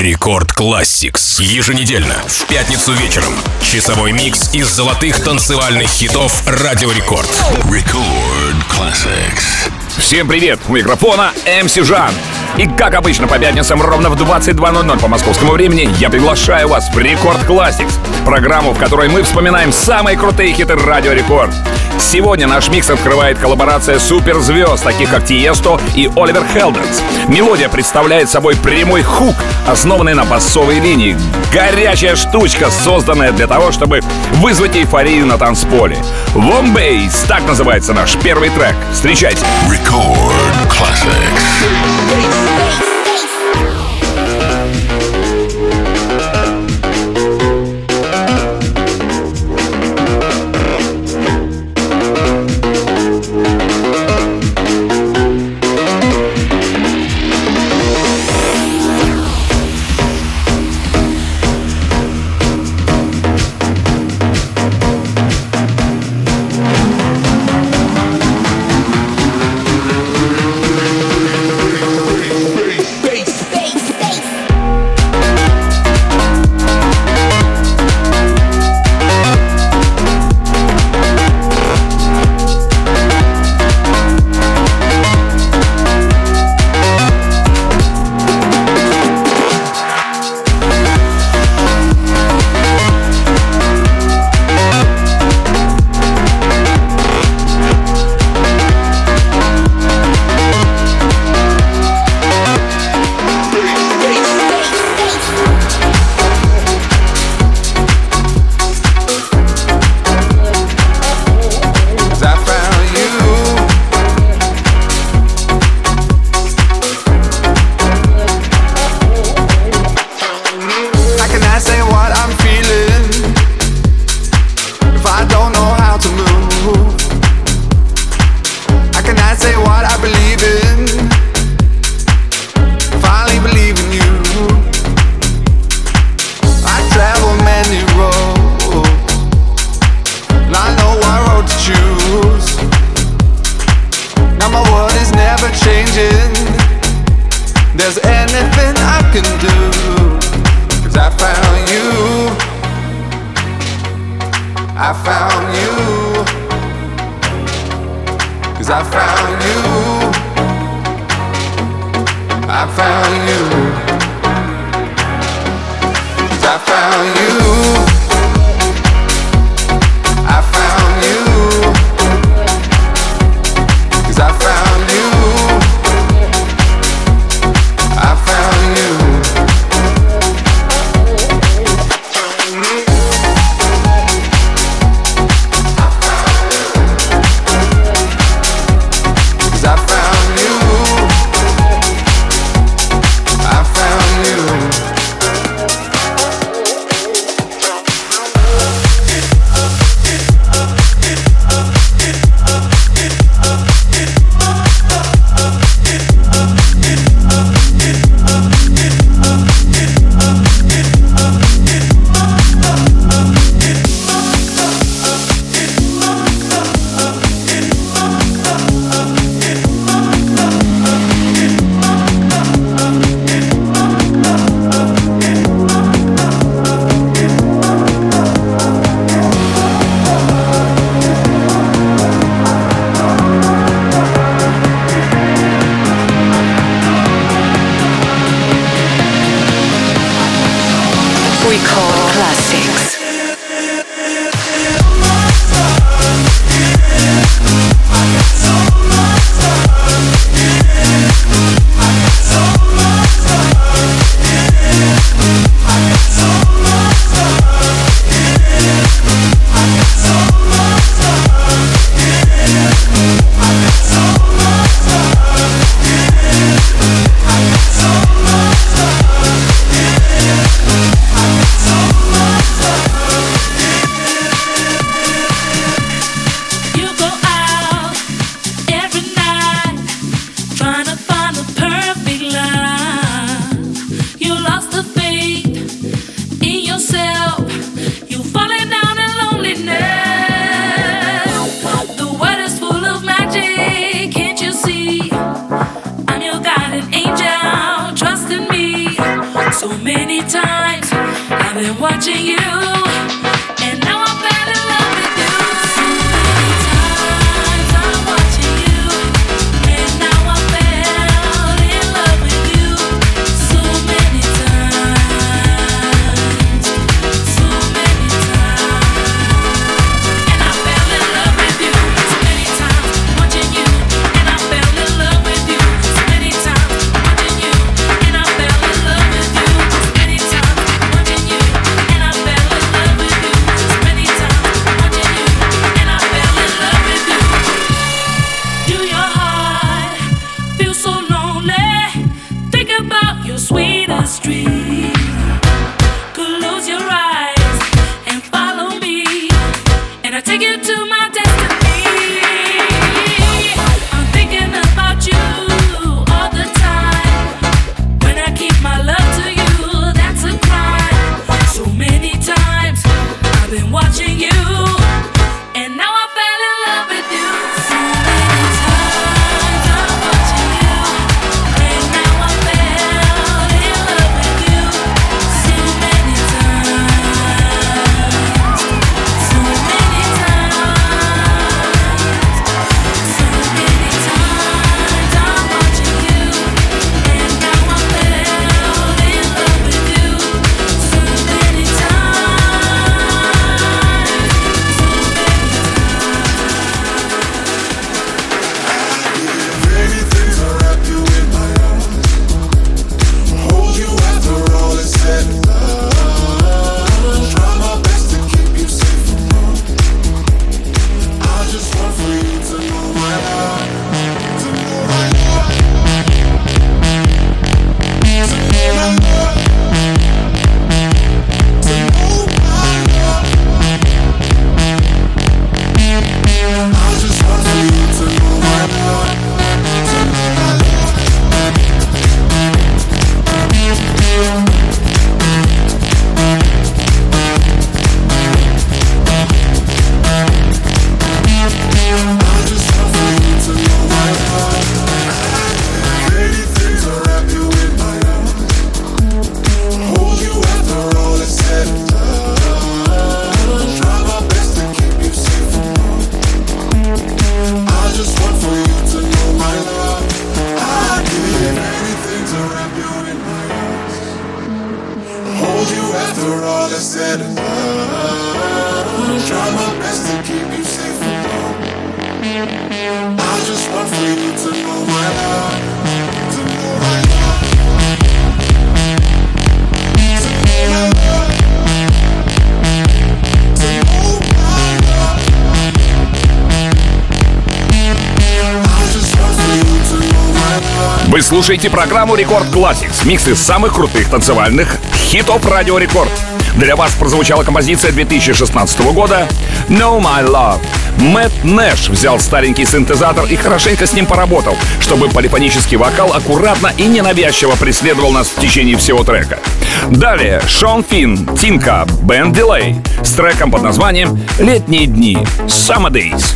Record Classics. Еженедельно, в пятницу вечером. Часовой микс из золотых танцевальных хитов Радио Рекорд. Record Classics. Всем привет! У микрофона МС Жан. И как обычно по пятницам ровно в 22.00 по московскому времени я приглашаю вас в Record Classics, программу, в которой мы вспоминаем самые крутые хиты Радио Рекорд. Сегодня наш микс открывает коллаборация суперзвезд, таких как Тиесто и Оливер Хелденс. Мелодия представляет собой прямой хук, основанный на басовой линии. Горячая штучка, созданная для того, чтобы вызвать эйфорию на танцполе. Вомбейс, так называется наш первый трек. Встречайте! Record Classics. Слушаете программу Record Classics, микс из самых крутых танцевальных хитов Радио Рекорд. Для вас прозвучала композиция 2016 года «No My Love». Мэтт Нэш взял старенький синтезатор и хорошенько с ним поработал, чтобы полифонический вокал аккуратно и ненавязчиво преследовал нас в течение всего трека. Далее Шон Финн, Тинка, Бен Дилей с треком под названием «Летние дни» Summer Days.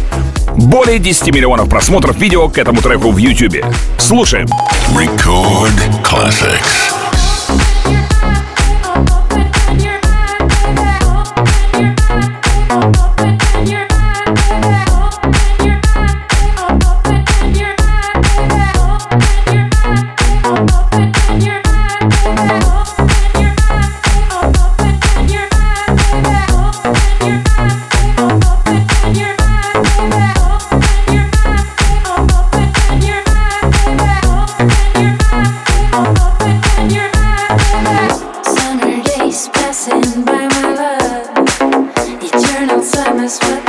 Более 10 миллионов просмотров видео к этому треку в YouTube. Слушаем. Record Classics. this with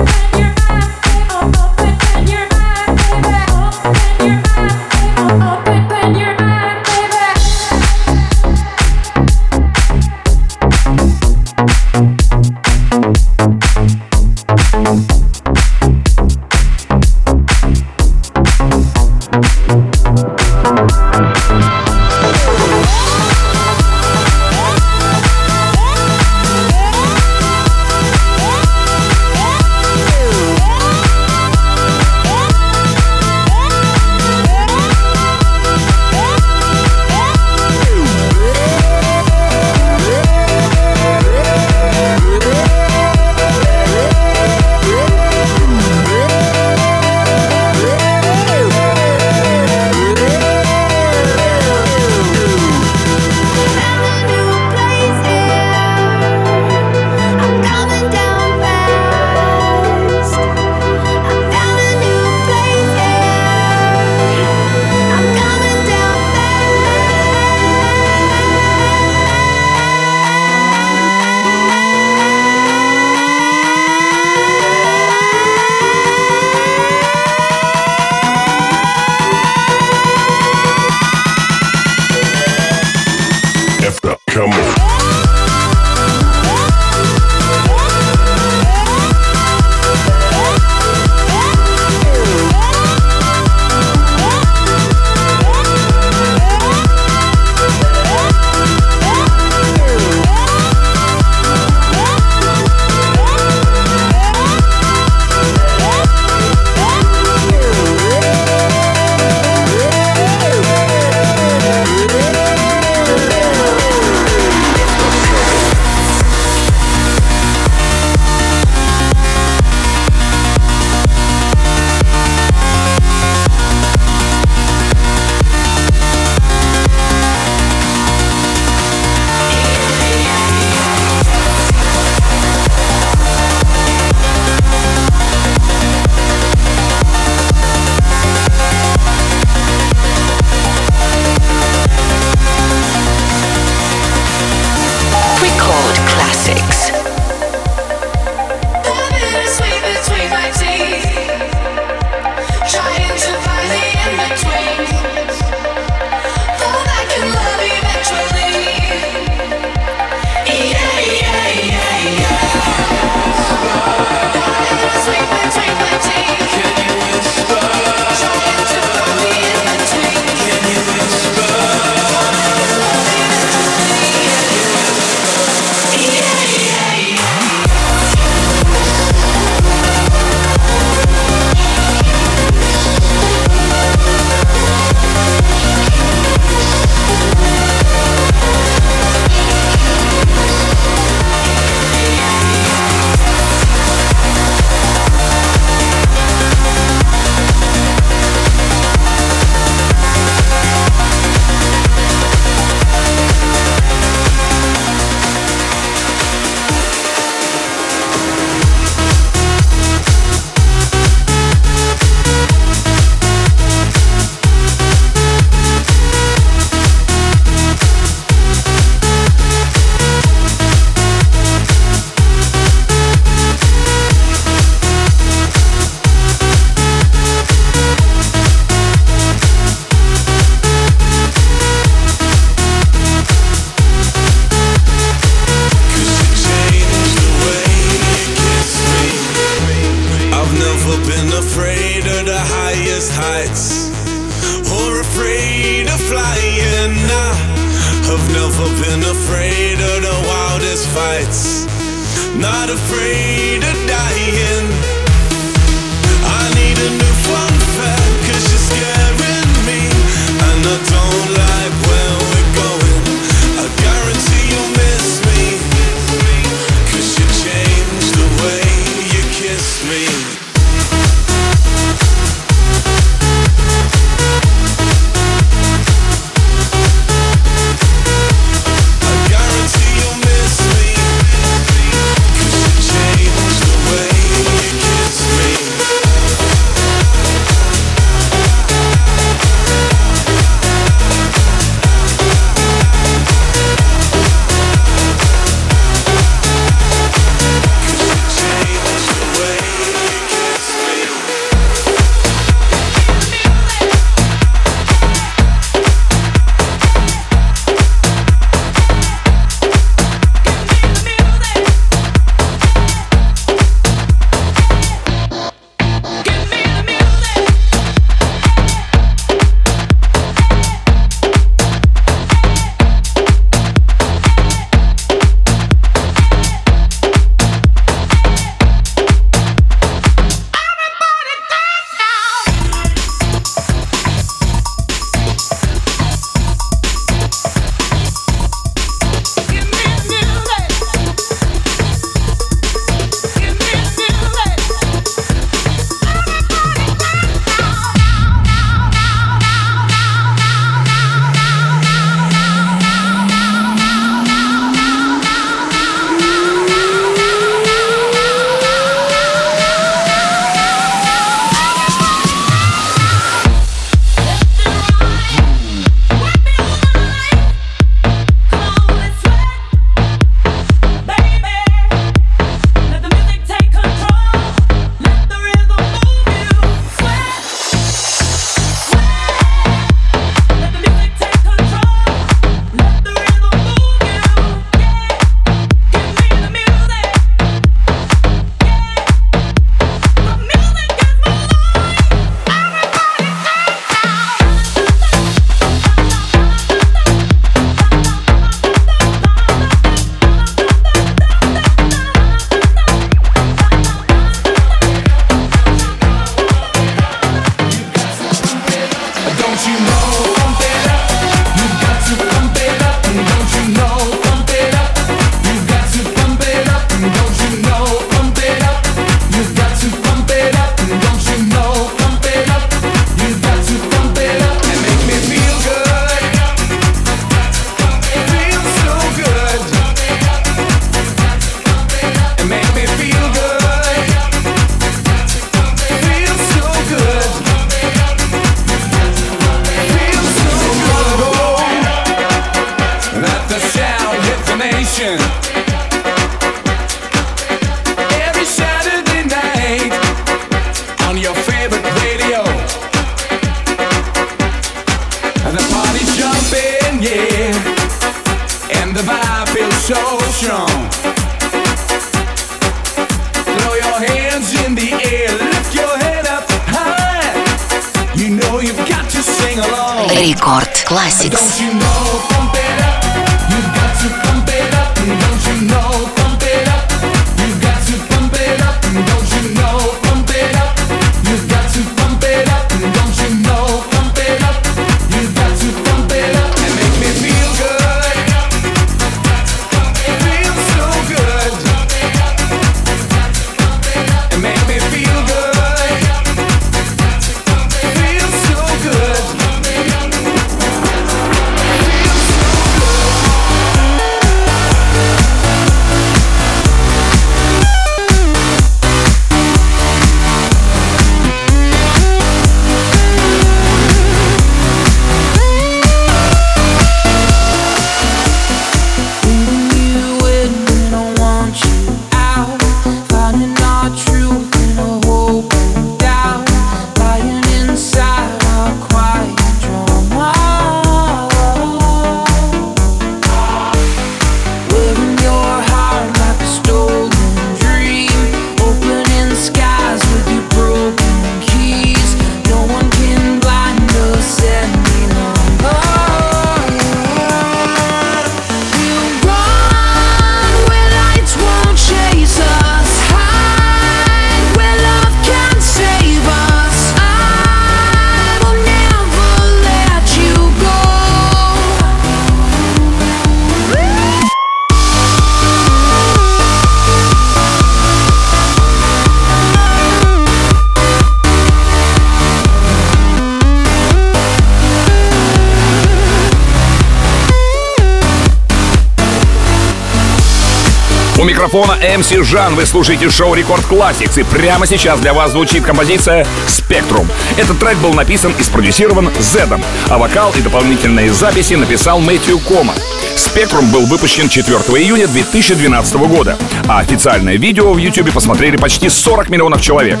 микрофона MC Жан, вы слушаете шоу Рекорд Classics, и прямо сейчас для вас звучит композиция «Спектрум». Этот трек был написан и спродюсирован Зедом, а вокал и дополнительные записи написал Мэтью Кома. «Спектрум» был выпущен 4 июня 2012 года, а официальное видео в YouTube посмотрели почти 40 миллионов человек.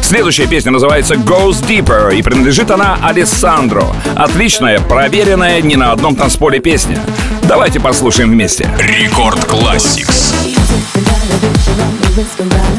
Следующая песня называется «Goes Deeper» и принадлежит она Алессандро. Отличная, проверенная не на одном танцполе песня. Давайте послушаем вместе. Рекорд Classics. whisper out.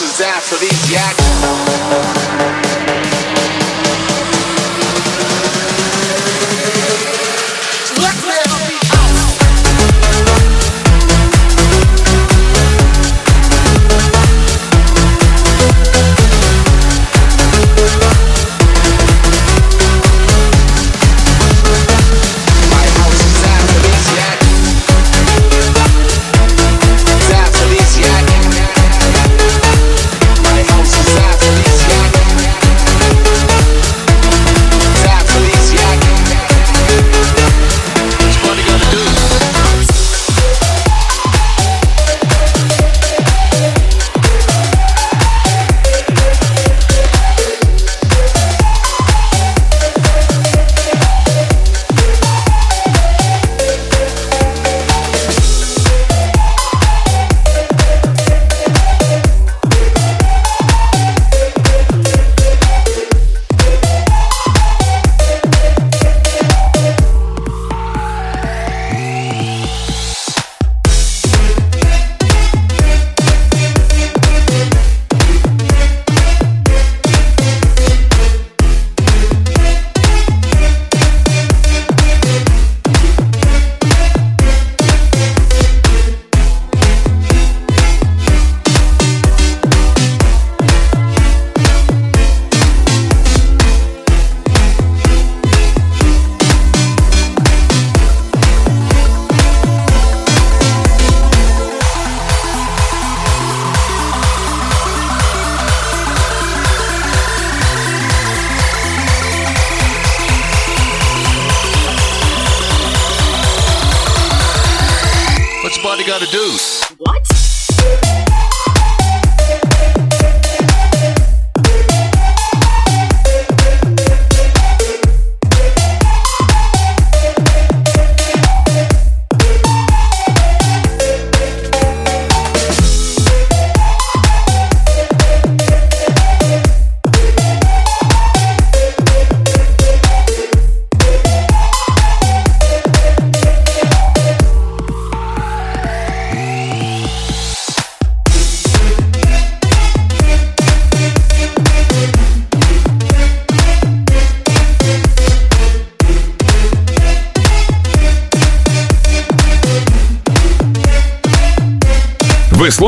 this asses after these yak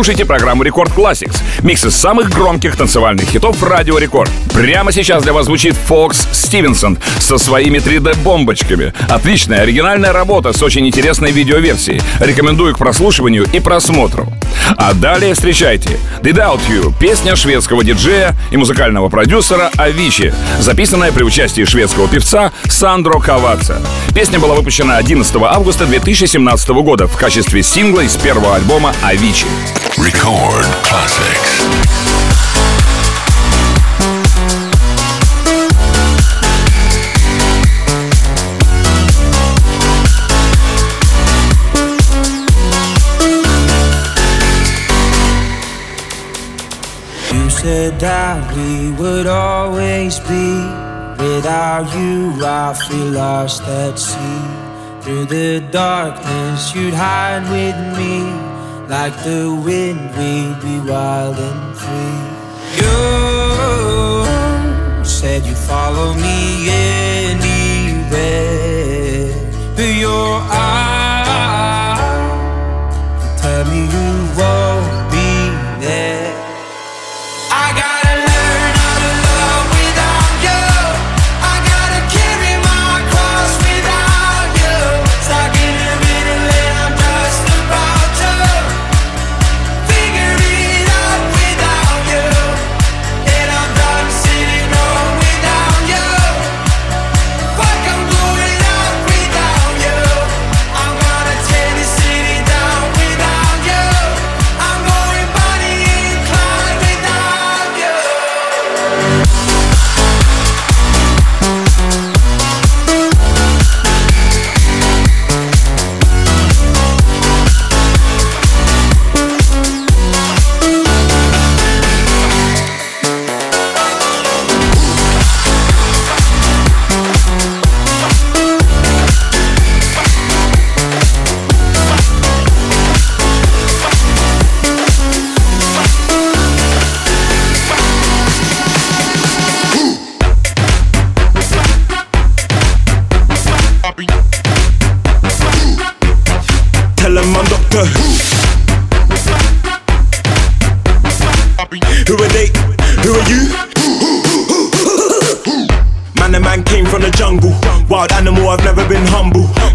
Вы слушаете программу Record Classics. Микс из самых громких танцевальных хитов Радио Рекорд. Прямо сейчас для вас звучит Фокс Стивенсон со своими 3D-бомбочками. Отличная оригинальная работа с очень интересной видеоверсией. Рекомендую к прослушиванию и просмотру. А далее встречайте Without You, песня шведского диджея и музыкального продюсера Авичи, записанная при участии шведского певца Сандро Каваца. Песня была выпущена 11 августа 2017 года в качестве сингла из первого альбома Авичи. Record classics. You said that we would always be. Without you, I feel lost at sea. Through the darkness, you'd hide with me. Like the wind, we'd be wild and free. You said you'd follow me anywhere. But your eyes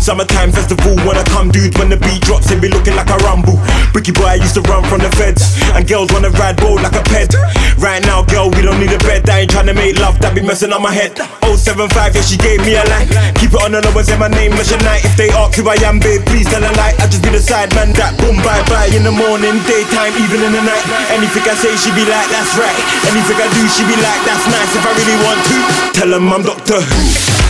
Summertime festival, when I come, dude, when the beat drops, it be looking like a rumble. Bricky boy, I used to run from the feds. And girls wanna ride bold like a ped. Right now, girl, we don't need a bed. I ain't tryna make love, that be messing up my head. 075, yeah, she gave me a line. Keep it on the low and say my name, Mission Night. If they ask who I am, babe, please tell a lie. I just be the side man that boom, bye bye. In the morning, daytime, even in the night. Anything I say, she be like, that's right. Anything I do, she be like, that's nice. If I really want to, tell 'em I'm Doctor. Who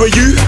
Who are you?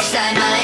next time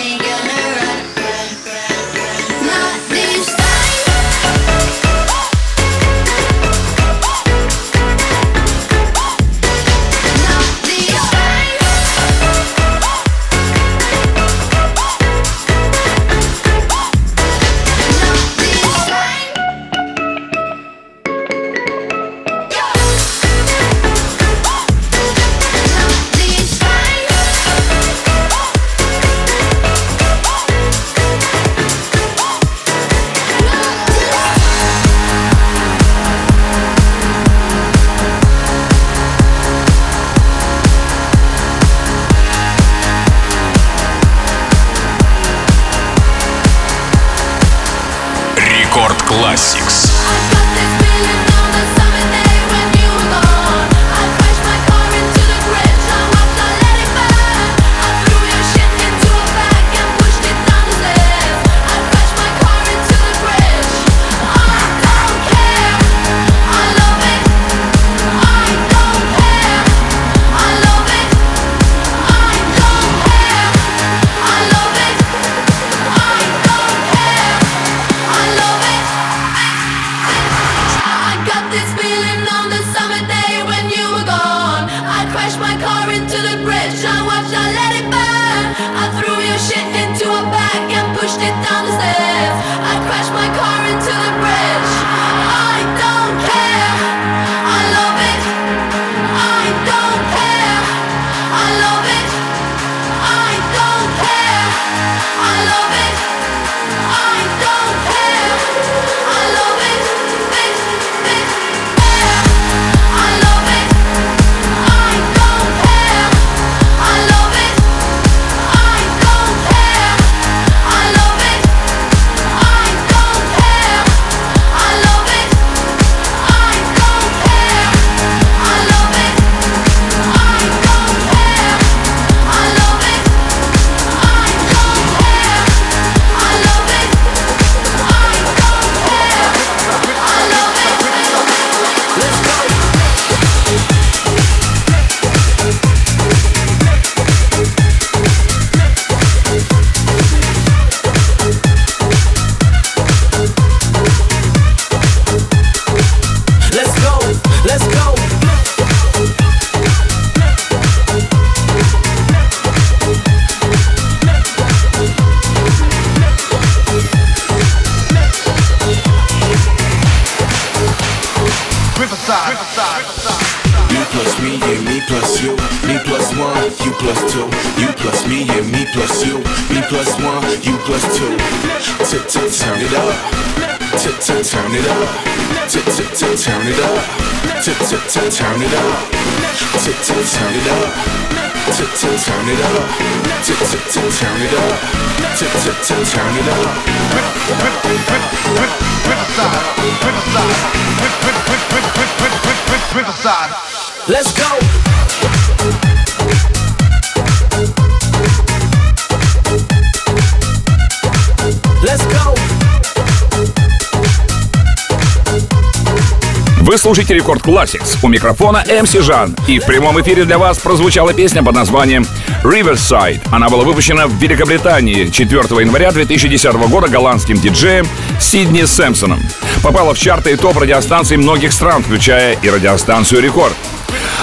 слушаете Record Classics. У микрофона MC Жан. И в прямом эфире для вас прозвучала песня под названием Riverside. Она была выпущена в Великобритании 4 января 2010 года голландским диджеем Сидни Сэмпсоном. Попала в чарты и топ радиостанций многих стран, включая и радиостанцию Рекорд.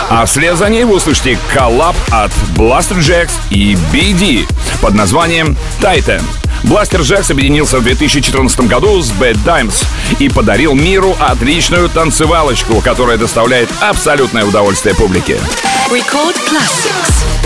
А вслед за ней вы услышите коллаб от Blasterjaxx и BD под названием Titan. Blasterjaxx объединился в 2014 году с Badd Dimes и подарил миру отличную танцевалочку, которая доставляет абсолютное удовольствие публике. Record Classics.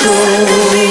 control.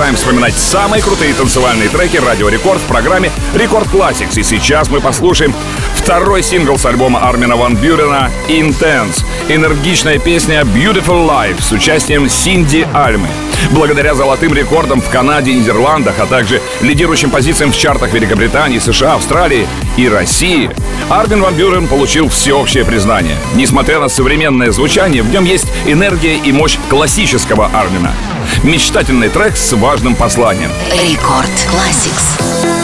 продолжаем вспоминать самые крутые танцевальные треки Радио Рекорд в программе Record Classics. И сейчас мы послушаем второй сингл с альбома Армина Ван Бюрена «Intense». Энергичная песня «Beautiful Life» с участием Синди Альмы. Благодаря золотым рекордам в Канаде и Нидерландах, а также лидирующим позициям в чартах Великобритании, США, Австралии и России, Армин Ван Бюрен получил всеобщее признание. Несмотря на современное звучание, в нем есть энергия и мощь классического Армина — Мечтательный трек с важным посланием. Рекорд Classics.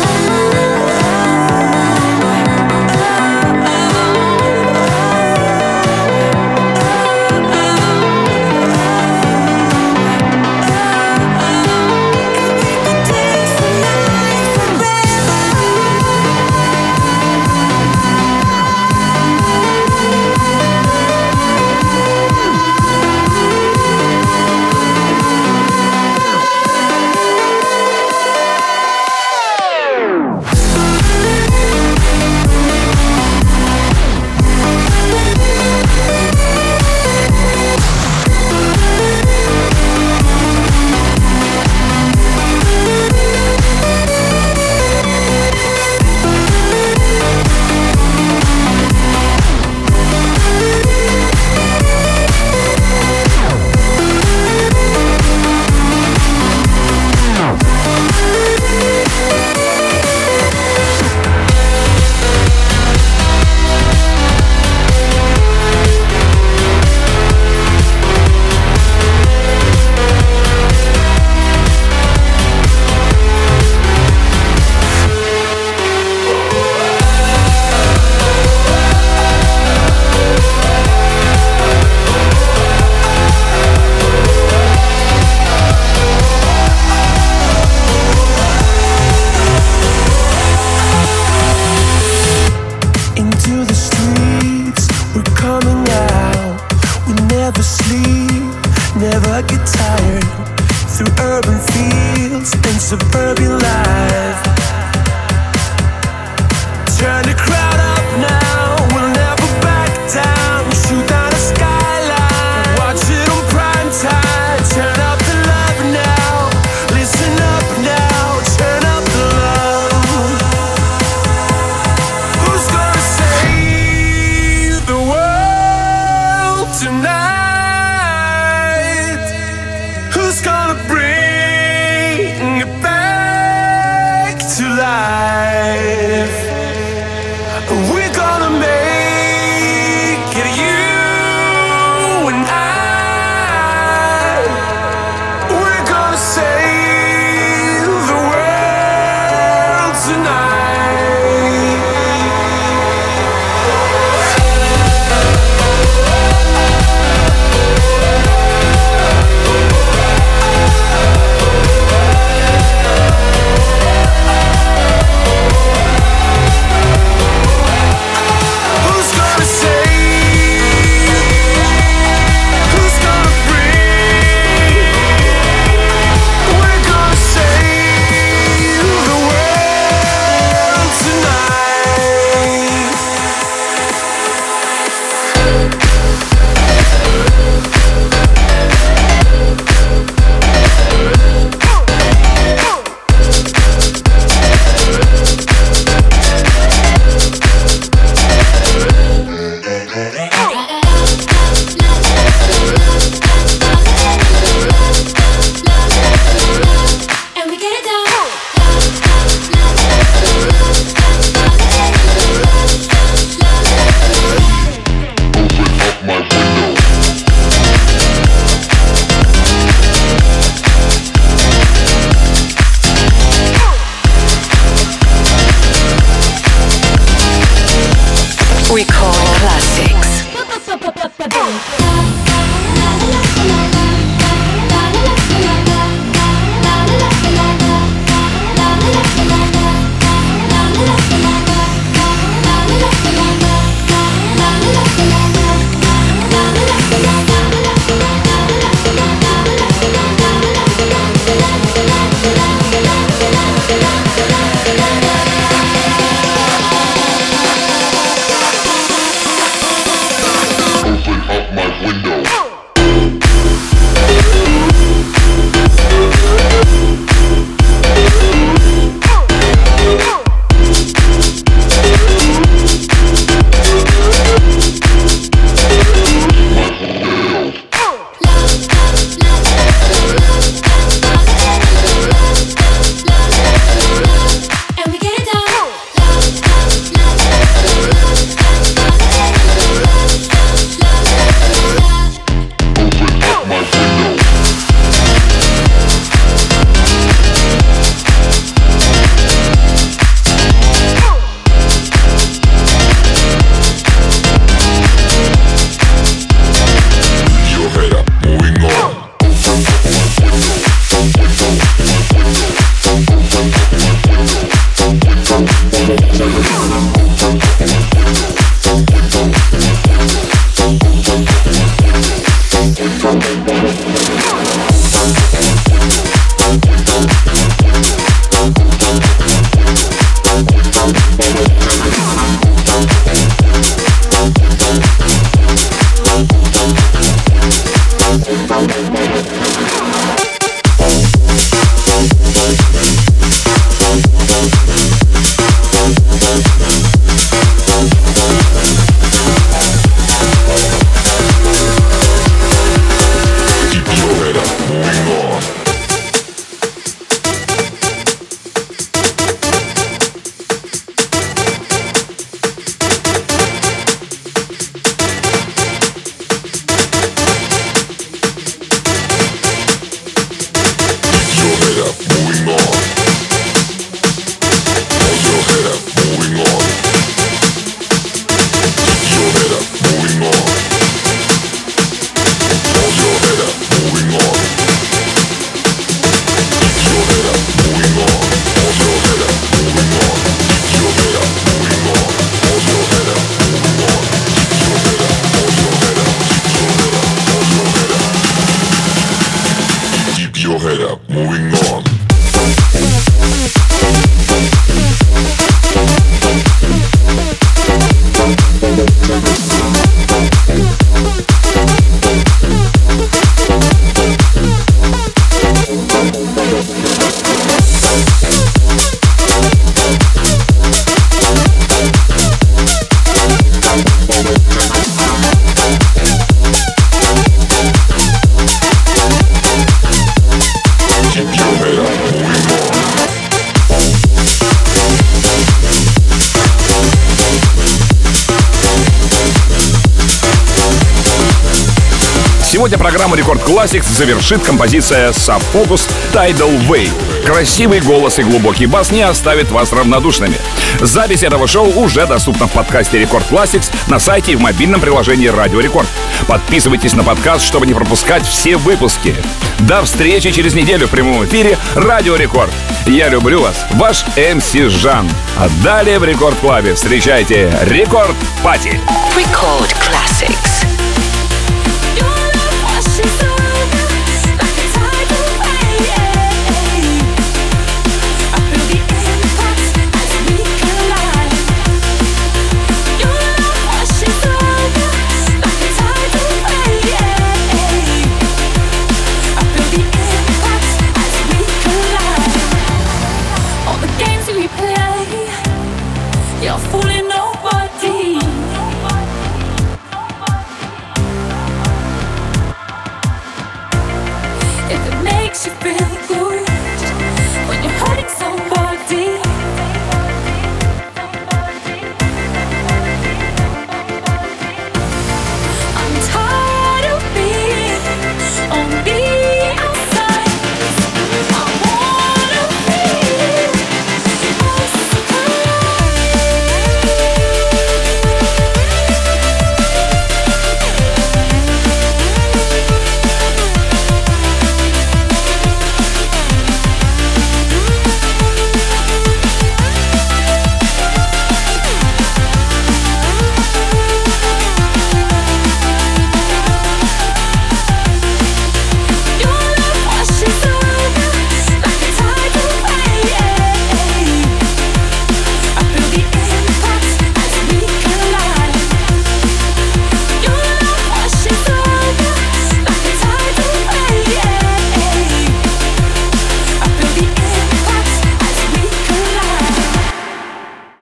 Завершит композиция Sub Focus Tidal Wave. Красивый голос и глубокий бас не оставят вас равнодушными. Запись этого шоу уже доступна в подкасте Record Classics на сайте и в мобильном приложении Радио Рекорд. Подписывайтесь на подкаст, чтобы не пропускать все выпуски. До встречи через неделю в прямом эфире Радио Рекорд. Я люблю вас, ваш МС Жан. А далее в Record Club е встречайте Record Party. Record Classics.